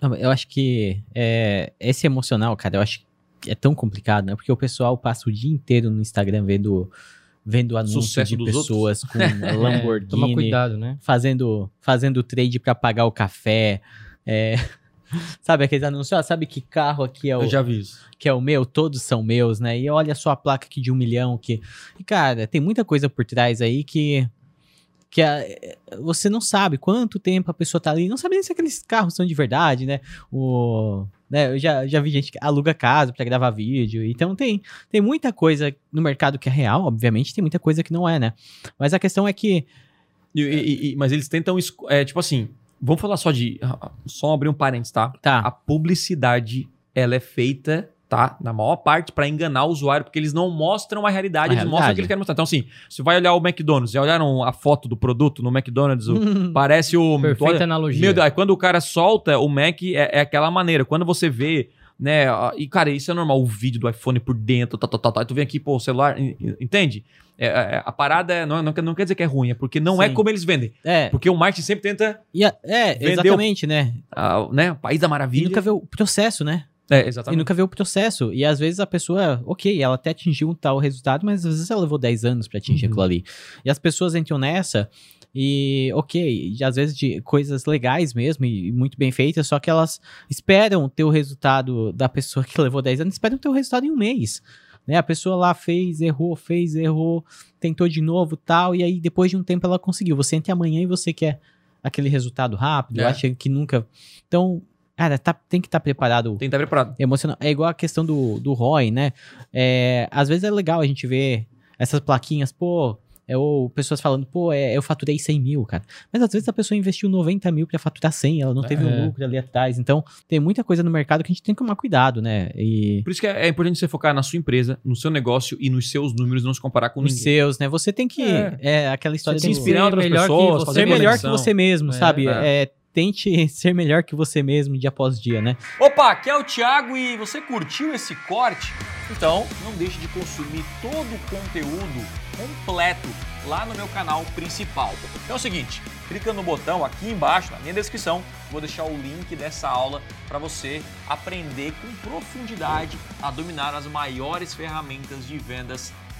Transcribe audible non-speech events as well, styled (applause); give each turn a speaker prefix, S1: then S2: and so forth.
S1: Não, Eu acho que é, esse emocional, cara, eu acho que é tão complicado, né? Porque o pessoal passa o dia inteiro no Instagram vendo, vendo anúncios
S2: Sucesso
S1: de pessoas com (laughs)
S3: É,
S1: Lamborghini,
S3: toma cuidado, né?
S1: fazendo, fazendo trade pra pagar o café. é, (laughs) sabe aqueles anúncios? Ah, sabe que carro aqui é o,
S2: Eu já vi isso.
S1: que é o meu? Todos são meus, né? E olha só a placa aqui de um milhão. Que... E, cara, tem muita coisa por trás aí que. Que a- você não sabe quanto tempo a pessoa tá ali, não sabe nem se aqueles carros são de verdade, né? O, né eu já, já vi gente que aluga casa pra gravar vídeo, então tem, tem muita coisa no mercado que é real, obviamente, tem muita coisa que não é, né? Mas a questão é que
S2: E- e- e- mas eles tentam. É, tipo assim, vamos falar só de. Só abrir um parênteses, tá?
S1: Tá.
S2: A publicidade, ela é feita, tá? Na maior parte, pra enganar o usuário, porque eles não mostram a realidade,
S1: A
S2: eles mostram o
S1: realidade.
S2: que eles querem mostrar. Então, assim, você vai olhar o McDonald's, já olharam a foto do produto no McDonald's? o- (laughs) parece o.
S3: Perfeita
S2: olha-
S3: analogia.
S2: Meu Deus, quando o cara solta, o Mac é, é aquela maneira. Quando você vê, né? a- E, cara, isso é normal. O vídeo do iPhone por dentro, tal, tal, tal. Aí tu vem aqui, pô, o celular. en- en- Entende? É, é, a parada é, não, não, quer- não quer dizer que é ruim, é porque não é
S1: Sim.
S2: como eles vendem.
S1: É,
S2: Porque o marketing sempre tenta,
S1: e a- é exatamente, né?
S2: ah, né? País da
S1: E
S2: maravilha.
S1: nunca vê o processo, né?
S2: É,
S1: E
S2: exatamente.
S1: nunca vê o processo. E às vezes a pessoa, ok, ela até atingiu um tal resultado, mas às vezes ela levou 10 anos pra atingir
S2: Uhum.
S1: aquilo ali. E as pessoas entram nessa e, ok, e às vezes de coisas legais mesmo e, e muito bem feitas, só que elas esperam ter o resultado da pessoa que (laughs) levou 10 anos, esperam ter o resultado em um mês. Né? A pessoa lá fez, errou, fez, errou, tentou de novo tal, e aí depois de um tempo ela conseguiu. Você entra amanhã e você quer aquele resultado rápido,
S2: É.
S1: acha que nunca. Então, cara, tá- tem que estar preparado
S2: Tem que estar preparado.
S1: emocional. É igual a questão do, do ROI, né? É, às vezes é legal a gente ver essas plaquinhas, pô, é, ou pessoas falando, pô, é, eu faturei 100 mil, cara. Mas às vezes a pessoa investiu 90 mil pra faturar 100, ela não teve
S3: É.
S1: um lucro ali atrás. Então, tem muita coisa no mercado que a gente tem que tomar cuidado, né? E
S2: Por isso que é, é importante você focar na sua empresa, no seu negócio e nos seus números, não se comparar com
S1: os
S2: ninguém.
S1: seus, né? Você tem que.
S2: É.
S1: É, aquela história
S3: Você que
S2: inspirar em outras pessoas,
S3: você
S1: ser melhor que você mesmo,
S3: É,
S1: sabe?
S2: é.
S1: Tente (laughs) ser melhor que você mesmo dia após dia, né?
S4: Opa, aqui é o Thiago e você curtiu esse corte? Então não deixe de consumir todo o conteúdo completo lá no meu canal principal. Então é o seguinte, clica no botão aqui embaixo na minha descrição, vou deixar o link dessa aula para você aprender com profundidade a dominar as maiores ferramentas de vendas